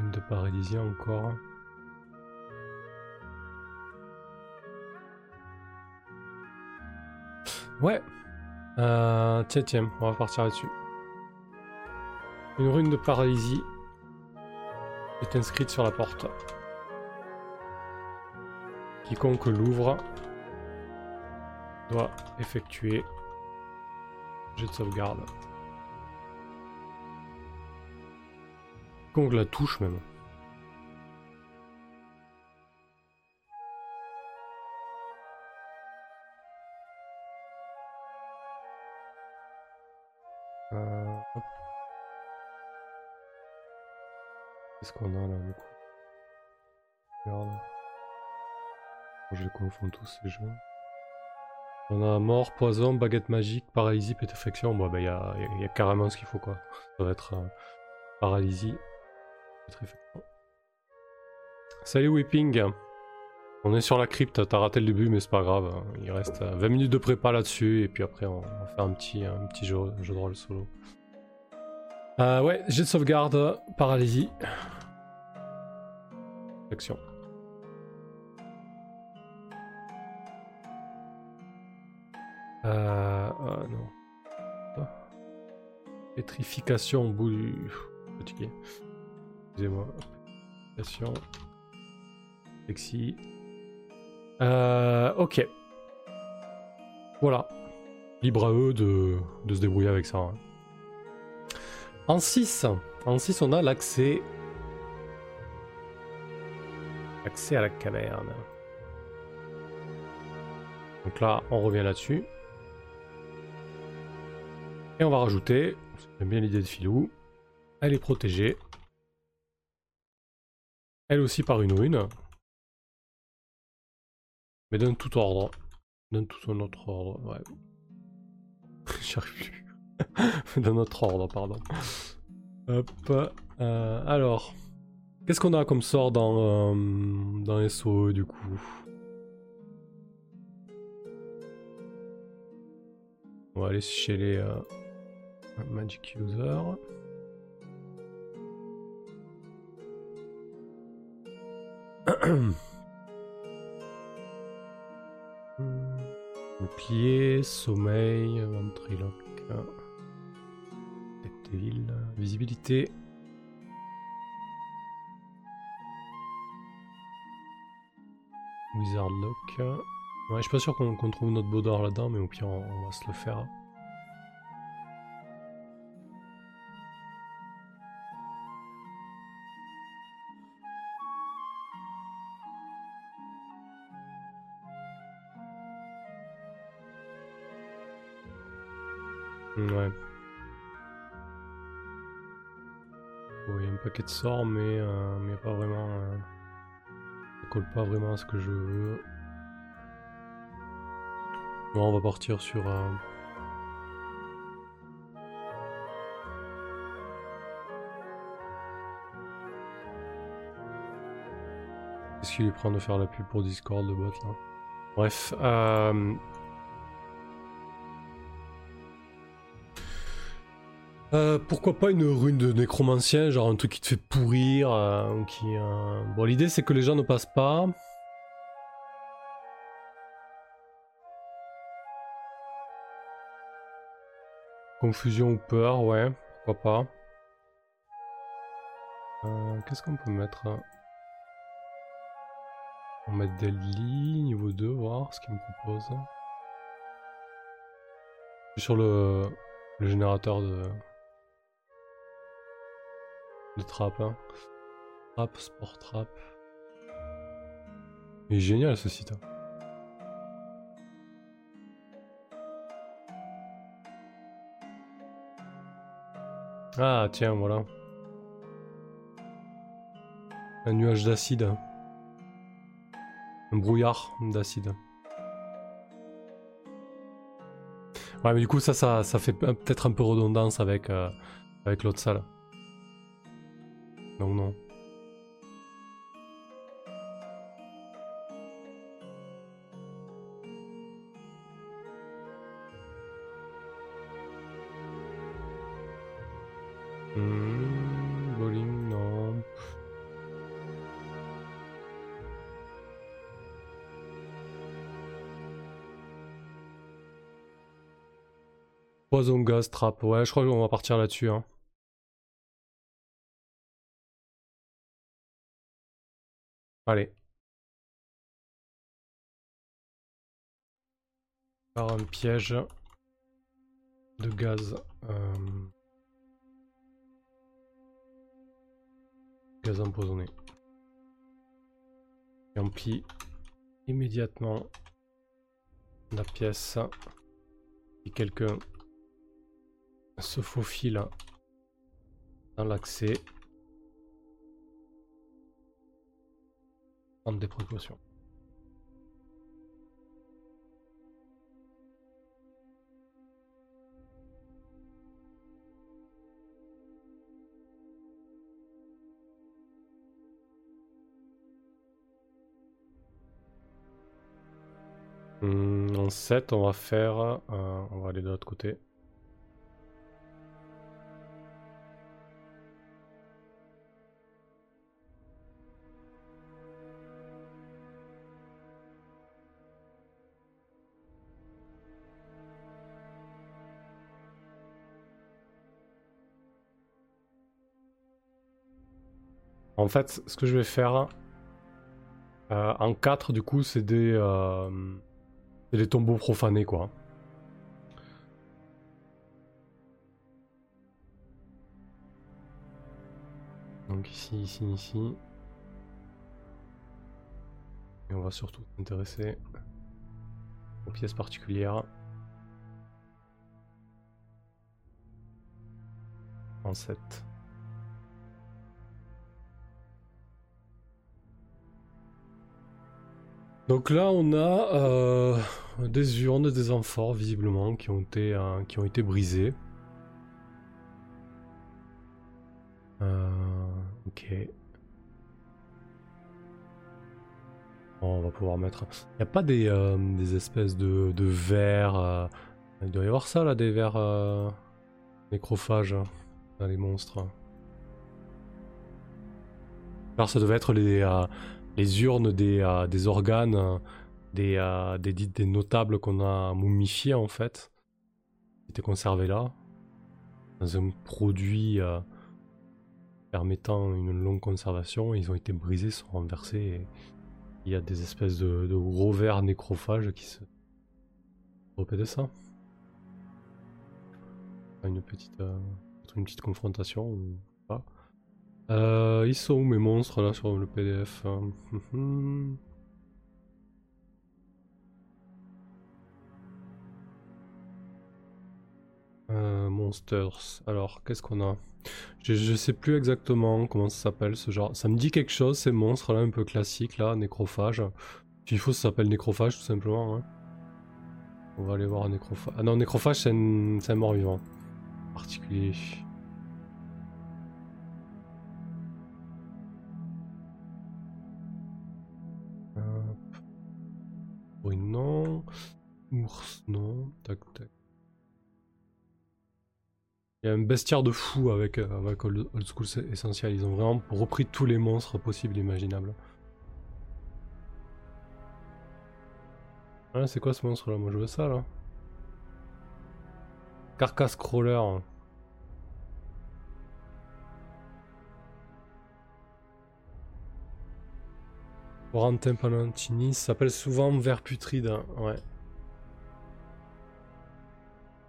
une de paralysie encore. Ouais, euh, tiens, tiens, on va partir là-dessus. Une rune de paralysie est inscrite sur la porte. Quiconque l'ouvre doit effectuer jet de sauvegarde. Quiconque la touche même. Euh. Qu'est-ce qu'on a là du coup? Je les confonds tous ces jeux. On a mort, poison, baguette magique, paralysie, pétrification. Bon, bah, il y a, carrément ce qu'il faut, quoi. [LAUGHS] Ça va être euh, paralysie, pétrification. Salut Whipping On est sur la crypte, t'as raté le début, mais c'est pas grave. Il reste euh, 20 minutes de prépa là-dessus, et puis après, on va faire un petit, un petit jeu, jeu de rôle solo. Euh, ouais, jet de sauvegarde, paralysie. Action. Euh, ah, non. Ah. Pétrification bout du. Fatigué. Excusez-moi. Pétrification. Sexy. Euh, ok. Voilà. Libre à eux de, de se débrouiller avec ça. hein. En 6, en 6, on a l'accès. Accès à la caverne. Donc là, on revient là-dessus. Et on va rajouter, j'aime bien l'idée de Filou, elle est protégée. Elle aussi par une rune. Mais d'un tout ordre. D'un tout un autre ordre, ouais. [LAUGHS] j'arrive plus. [LAUGHS] Dans notre ordre, pardon. Hop. euh, alors. Qu'est-ce qu'on a comme sort dans, euh, dans SOE du coup? On va aller chez les euh, Magic User. Bouclier, sommeil, ventriloque, tactile, visibilité. Wizard Lock. Ouais, je suis pas sûr qu'on trouve notre Baudor là-dedans, mais au pire, on, on va se le faire. De sorts, mais, euh, mais pas vraiment. euh, ça colle pas vraiment à ce que je veux. Bon, on va partir sur. euh, Qu'est-ce qu'il lui prend de faire la pub pour Discord, le bot là? Bref. Euh... Euh, pourquoi pas une rune de nécromancien, genre un truc qui te fait pourrir, euh, qui... euh, Bon, l'idée c'est que les gens ne passent pas. Confusion ou peur, ouais, pourquoi pas. Qu'est-ce qu'on peut mettre? On va mettre des lits, niveau 2, voir ce qu'il me propose. Sur le générateur de, de trappe. Hein. Trap, sport trap. Il est génial ce site. hein. Ah tiens voilà. Un nuage d'acide. hein. Un brouillard d'acide. Ouais mais du coup ça ça, ça fait pe- peut-être un peu redondance avec, euh, avec l'autre salle. Donc non. Hmm, bowling, non. Poison gaz trap, ouais, je crois qu'on va partir là-dessus. Hein. Allez. Par un piège de gaz. euh, Gaz empoisonné. Et immédiatement la pièce. Si quelqu'un se faufile dans l'accès, prendre des précautions. Hmm, en 7, on va faire. euh, on va aller de l'autre côté. En fait, ce que je vais faire euh, en 4, du coup, c'est des, euh, des tombeaux profanés, quoi. Donc ici, ici, ici. Et on va surtout s'intéresser aux pièces particulières. En 7. Donc là, on a euh, des urnes, des amphores visiblement qui ont été, euh, qui ont été brisées. ok. on va pouvoir mettre. Il n'y a pas des, des espèces de, de verres. Il doit y avoir ça là, des verres nécrophages hein, dans les monstres. Alors ça devait être les, les urnes des, des organes des, euh, des, notables qu'on a momifiés en fait, étaient conservés là, dans un produit euh, permettant une longue conservation. Ils ont été brisés, sont renversés. Il y a des espèces de, gros vers nécrophages qui se de ça. Une petite, euh, une petite confrontation ou pas. Ils sont où mes monstres là sur le PDF hein [LAUGHS] Euh, monsters. Alors, qu'est-ce qu'on a? Je, sais plus exactement comment ça s'appelle ce genre. Ça me dit quelque chose, ces monstres là un peu classiques là, nécrophage. Il faut ça s'appelle nécrophage tout simplement. Hein. On va aller voir un nécrophage. Ah non, nécrophage c'est un, mort vivant. Particulier. Ours, non. Tac, tac. Il y a un bestiaire de fou avec, euh, avec Old School Essential. Ils ont vraiment repris tous les monstres possibles et imaginables. Ah, c'est quoi ce monstre là Moi je veux ça là. Carcass Crawler. S'appelle souvent Vert putride. Hein. Ouais.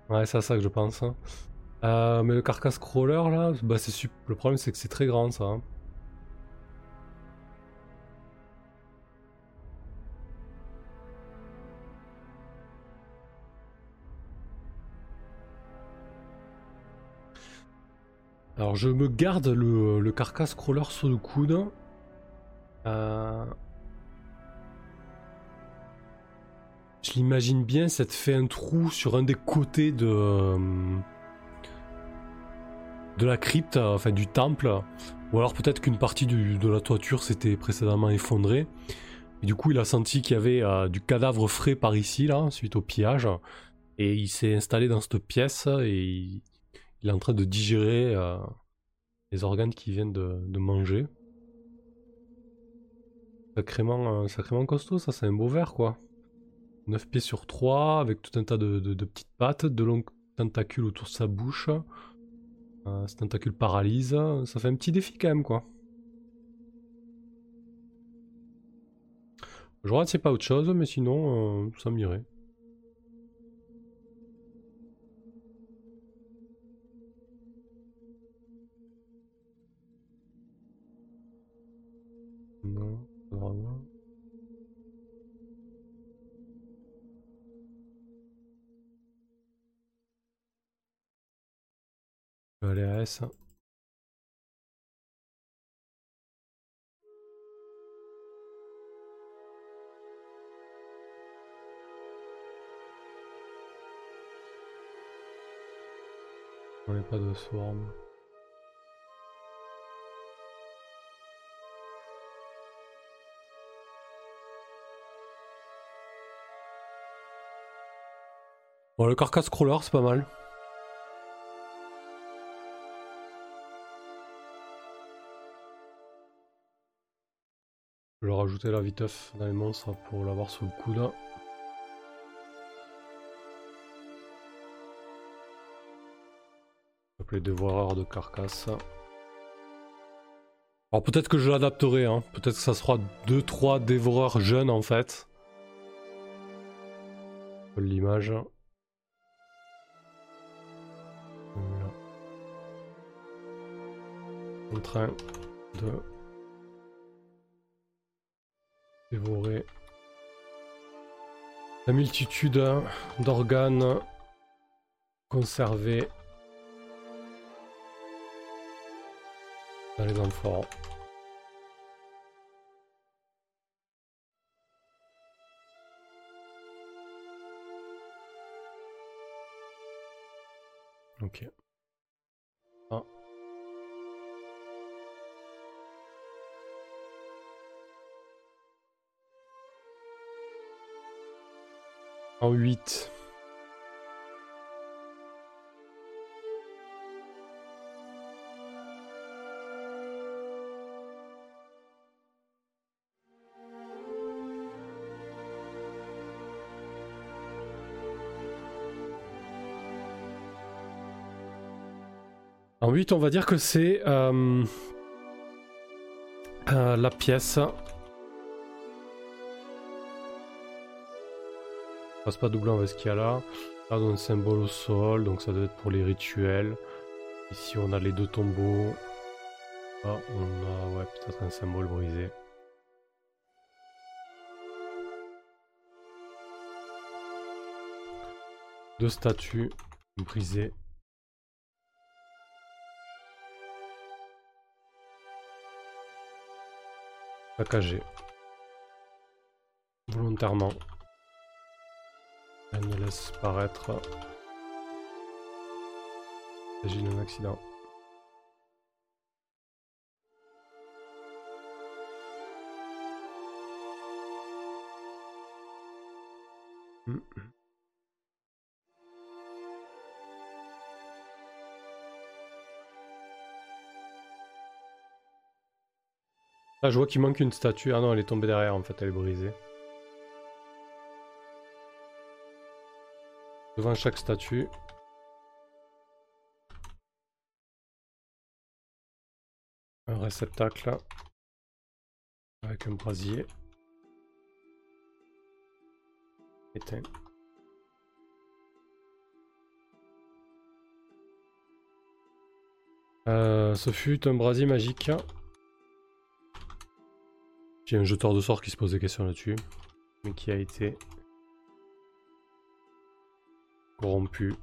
Ouais, c'est à ça que je pense. Hein. Euh, mais le carcasse crawler là, bah c'est. Le problème c'est que c'est très grand ça. Hein. Alors je me garde le, le carcasse crawler sur le coude. Euh... Je l'imagine bien, ça te fait un trou sur un des côtés de... Euh, de la crypte, enfin du temple, ou alors peut-être qu'une partie de la toiture s'était précédemment effondrée. Et du coup, il a senti qu'il y avait euh, du cadavre frais par ici, là, suite au pillage. Et il s'est installé dans cette pièce et il, est en train de digérer euh, les organes qu'il vient de, manger. Sacrément costaud, ça, c'est un beau verre, quoi. 9 pieds sur 3, avec tout un tas de, petites pattes, de longs tentacules autour de sa bouche. Euh, ce tentacule paralyse, ça fait un petit défi quand même quoi. Je regarde c'est pas autre chose, mais sinon euh, ça m'irait. Je vais aller à S. On n'est pas de swarm. Bon, le carcass crawler, c'est pas mal. Rajouter la viteuf dans les monstres pour l'avoir sous le coude. les dévoreurs de carcasse. Alors peut-être que je l'adapterai, hein. peut-être que ça sera 2-3 dévoreurs jeunes en fait. L'image. En train de dévorer la multitude d'organes conservés dans les amphores. Ok. En 8. En 8, on va dire que c'est euh, euh, la pièce. On passe pas doubler, on ce qu'il y a là. Là, on a un symbole au sol, donc ça doit être pour les rituels. Ici, on a les deux tombeaux. Là, on a ouais, peut-être un symbole brisé. Deux statues brisées. saccagé. Volontairement. Elle ne laisse paraître. Il s'agit d'un accident. Ah, je vois qu'il manque une statue. Ah non, elle est tombée derrière, en fait, elle est brisée. Devant chaque statue. Un réceptacle. Avec un brasier. Éteint. Euh, ce fut un brasier magique. J'ai un jeteur de sort qui se pose des questions là-dessus, mais qui a été corrompu.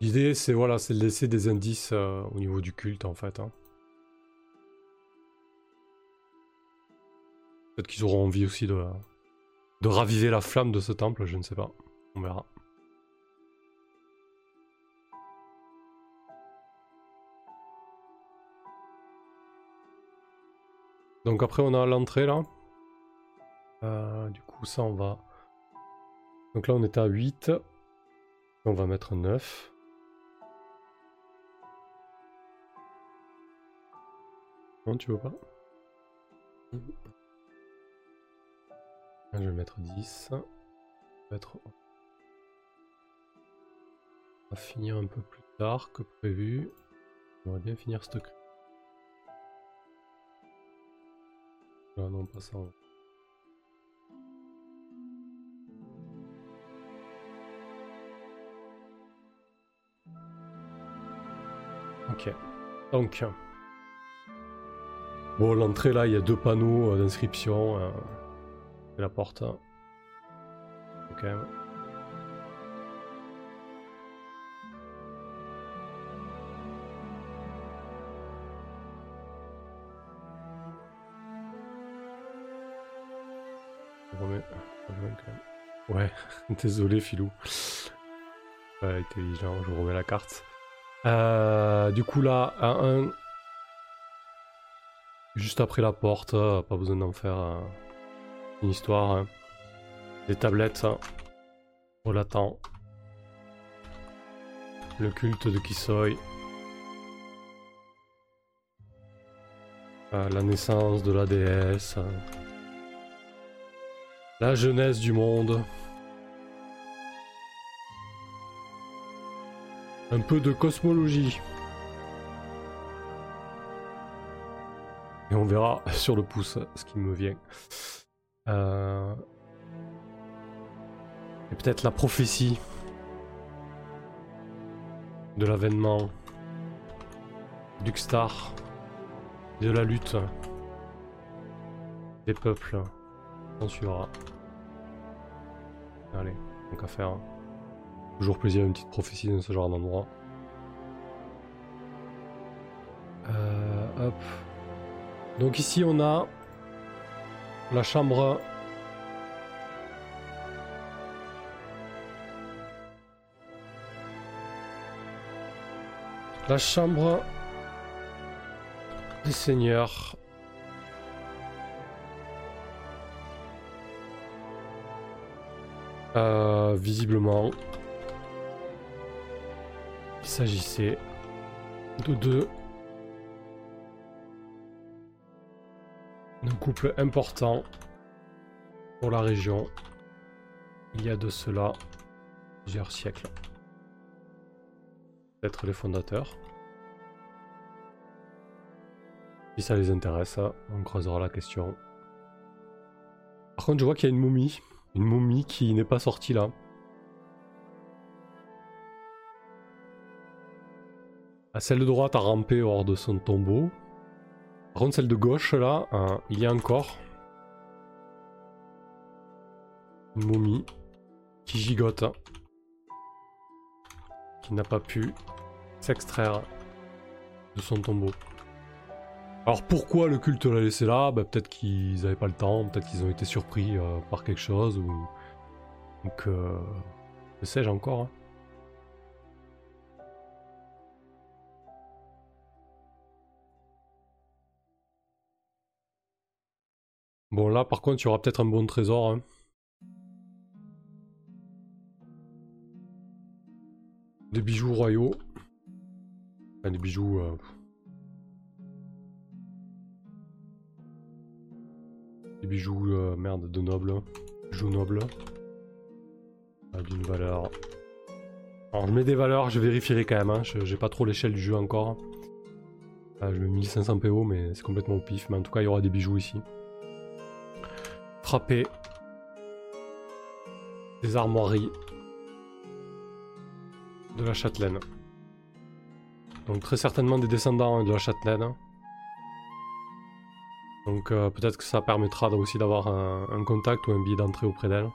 L'idée, c'est voilà, c'est de laisser des indices euh, au niveau du culte en fait. Hein. Peut-être qu'ils auront envie aussi de, de raviver la flamme de ce temple, je ne sais pas. On verra. Donc après on a l'entrée là. Euh, du coup ça on va... Donc là on est à 8. On va mettre 9. Non tu veux pas? Je vais mettre 10. Mettre... On va finir un peu plus tard que prévu. On va bien finir ce truc. Ah non, pas ça. Ok. Donc. Bon, l'entrée là, il y a deux panneaux euh, d'inscription. Euh, la porte. Ok. Ouais, [LAUGHS] désolé Filou. Pas intelligent, je remets la carte. Euh, du coup là, à 1, juste après la porte, euh, pas besoin d'en faire euh, une histoire. Hein. Des tablettes relatant le culte de Kisoi. la naissance de la déesse. La jeunesse du monde. Un peu de cosmologie. Et on verra sur le pouce ce qui me vient. Euh, et peut-être la prophétie de l'avènement d'Uxtar, de la lutte des peuples. On suivra. Allez, donc à faire. Toujours plaisir une petite prophétie dans ce genre d'endroit. Euh, hop. Donc ici on a la chambre La chambre des seigneurs. Euh, visiblement, il s'agissait de deux d'un couple important pour la région il y a de cela plusieurs siècles. Peut-être les fondateurs. Si ça les intéresse, on creusera la question. Par contre, je vois qu'il y a une momie. Une momie qui n'est pas sortie là. Ah, celle de droite a rampé hors de son tombeau. Par contre, celle de gauche là, hein, il y a encore une momie qui gigote, qui n'a pas pu s'extraire de son tombeau. Alors pourquoi le culte l'a laissé là? Bah, Peut-être qu'ils n'avaient pas le temps, peut-être qu'ils ont été surpris euh, par quelque chose, ou... Donc, euh... que sais-je encore hein. Bon là par contre il y aura peut-être un bon trésor. Hein. Des bijoux royaux. Enfin, des bijoux... Euh, des bijoux, euh, merde, de noble. Bijoux nobles. Ah, d'une valeur... Alors je mets des valeurs, je vérifierai quand même. Hein. J'ai pas trop l'échelle du jeu encore. Ah, je mets 1500 PO mais c'est complètement au pif. Mais en tout cas il y aura des bijoux ici. Frapper. Des armoiries de la châtelaine. Donc très certainement des descendants de la châtelaine. Donc euh, peut-être que ça permettra aussi d'avoir un, contact ou un billet d'entrée auprès d'elle.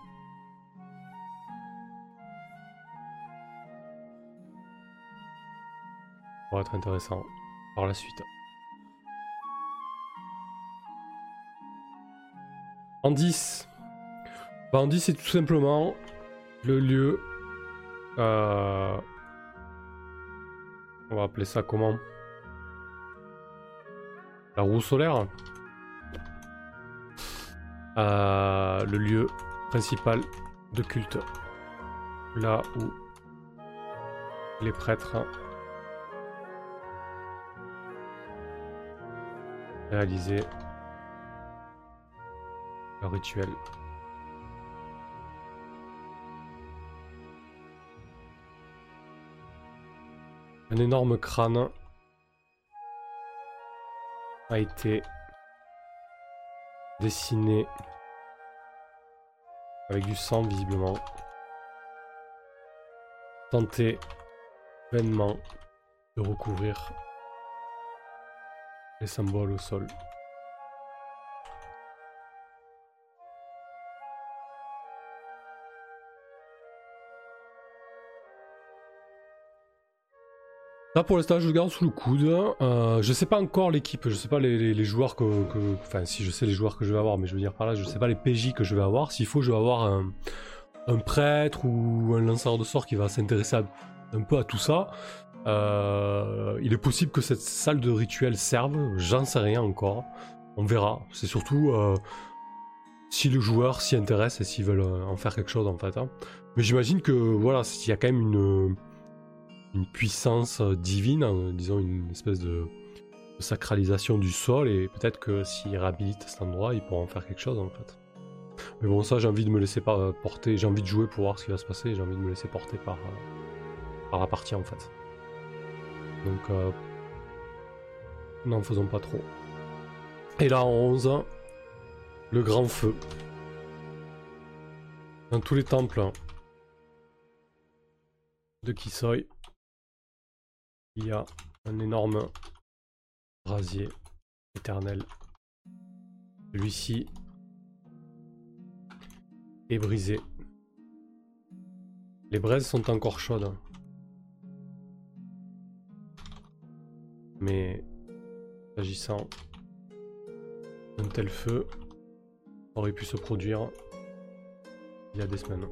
Ça va être intéressant par la suite. En 10. En 10 c'est tout simplement le lieu euh, on va appeler ça comment? La roue solaire? Le lieu principal de culte. Là où les prêtres réalisaient leur rituel. Un énorme crâne a été dessiné avec du sang visiblement. Tenter vainement de recouvrir les symboles au sol. Là pour l'instant je garde sous le coude. Euh, je sais pas encore l'équipe, je sais pas les, joueurs que, Enfin si je sais les joueurs que je vais avoir, mais je veux dire par là, je sais pas les PJ que je vais avoir. S'il faut je vais avoir un, prêtre ou un lanceur de sort qui va s'intéresser un peu à tout ça. Euh, il est possible que cette salle de rituel serve, j'en sais rien encore. On verra. C'est surtout euh, si le joueur s'y intéresse et s'ils veulent en faire quelque chose en fait. Hein. Mais j'imagine que voilà, il y a quand même une une puissance euh, divine, hein, disons une espèce de, sacralisation du sol, et peut-être que s'ils réhabilitent cet endroit, ils pourront en faire quelque chose en fait. Mais bon, ça j'ai envie de me laisser euh, porter, j'ai envie de jouer pour voir ce qui va se passer, j'ai envie de me laisser porter par, euh, par la partie en fait. Donc, n'en faisons pas trop. Et là en 11, le grand feu. Dans tous les temples de Kisoi il y a un énorme brasier éternel. Celui-ci est brisé. Les braises sont encore chaudes. Mais s'agissant Un tel feu aurait pu se produire il y a des semaines.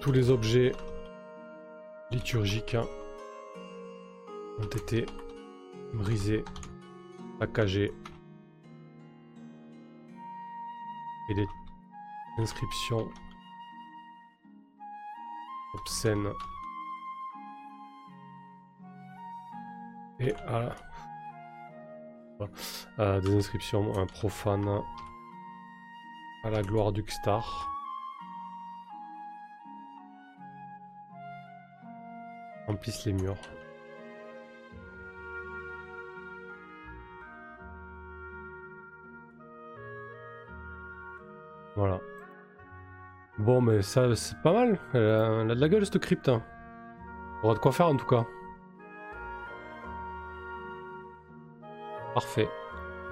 Tous les objets liturgiques ont été brisés, saccagés. Et les inscriptions obscènes et à des inscriptions profanes à la gloire du Star. Remplissent les murs. Voilà. Bon, mais ça, c'est pas mal. Elle a, de la gueule, cette crypte. On aura de quoi faire, en tout cas. Parfait.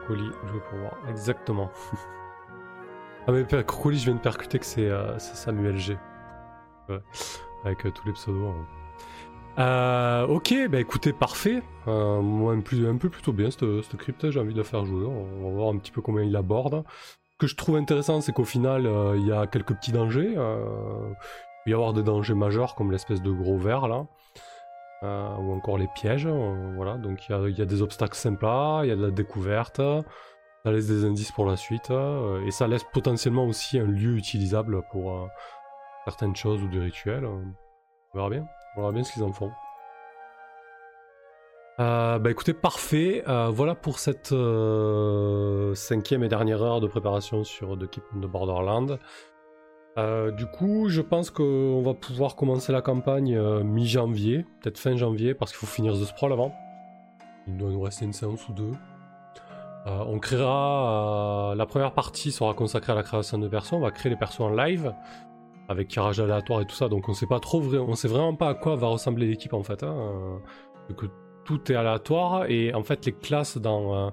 Colis, je vais pouvoir. Exactement. [LAUGHS] ah, mais Colis, je viens de percuter que c'est euh, Samuel G. Avec euh, tous les pseudos. Hein. Euh, ok, bah écoutez, parfait. moi, un, peu plutôt bien cette crypte, j'ai envie de la faire jouer. On va voir un petit peu comment il aborde que je trouve intéressant, c'est qu'au final, euh, il y a quelques petits dangers. Euh, il peut y avoir des dangers majeurs, comme l'espèce de gros verre là. Euh, ou encore les pièges. voilà, donc il y, a, des obstacles sympas, il y a de la découverte. Ça laisse des indices pour la suite. et ça laisse potentiellement aussi un lieu utilisable pour certaines choses ou des rituels. On verra bien. On verra bien ce qu'ils en font. Euh, bah écoutez, parfait. Euh, voilà pour cette euh, cinquième et dernière heure de préparation sur The Keep de Borderland. du coup, je pense qu'on va pouvoir commencer la campagne mi-janvier, peut-être fin janvier, parce qu'il faut finir The Sprawl avant. Il doit nous rester une séance ou deux. on créera. la première partie sera consacrée à la création de persos. On va créer les persos en live avec tirage aléatoire et tout ça. Donc on sait pas trop, on sait vraiment pas à quoi va ressembler l'équipe en fait. Hein, tout est aléatoire et en fait les classes dans, euh,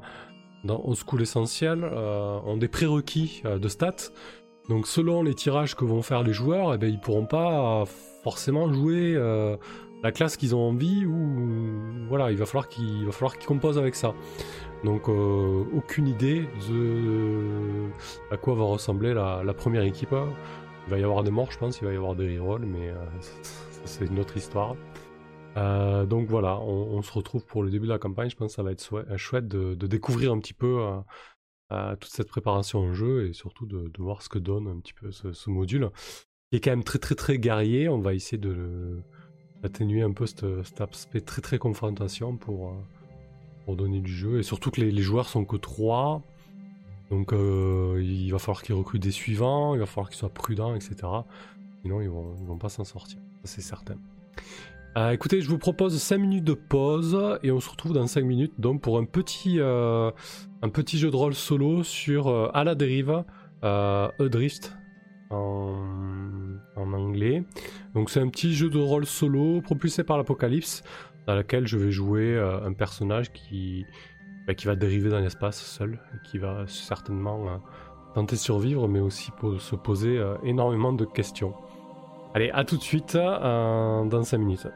dans Old School Essentiel euh, ont des prérequis euh, de stats. Donc selon les tirages que vont faire les joueurs, eh ben, ils pourront pas forcément jouer la classe qu'ils ont envie ou voilà, il va falloir qu'ils composent avec ça. Donc aucune idée de à quoi va ressembler la, la, première équipe. Il va y avoir des morts, je pense, il va y avoir des rerolls, mais c'est une autre histoire. Euh, donc voilà, on, se retrouve pour le début de la campagne. Je pense que ça va être euh, chouette de, découvrir un petit peu euh, toute cette préparation en jeu et surtout de, voir ce que donne un petit peu ce, module qui est quand même très très très guerrier. On va essayer de d'atténuer un peu cet, aspect très très confrontation pour, donner du jeu et surtout que les, joueurs sont que 3. Donc il va falloir qu'ils recrutent des suivants, il va falloir qu'ils soient prudents, etc. Sinon ils vont, ils vont pas s'en sortir, c'est certain. Euh, écoutez, je vous propose 5 minutes de pause et on se retrouve dans 5 minutes donc pour un petit, euh, un petit jeu de rôle solo sur euh, À la dérive, Adrift en, en, anglais. Donc c'est un petit jeu de rôle solo propulsé par l'Apocalypse dans lequel je vais jouer un personnage qui, bah, qui va dériver dans l'espace seul qui va certainement tenter de survivre mais aussi pour se poser énormément de questions. Allez, à tout de suite dans 5 minutes.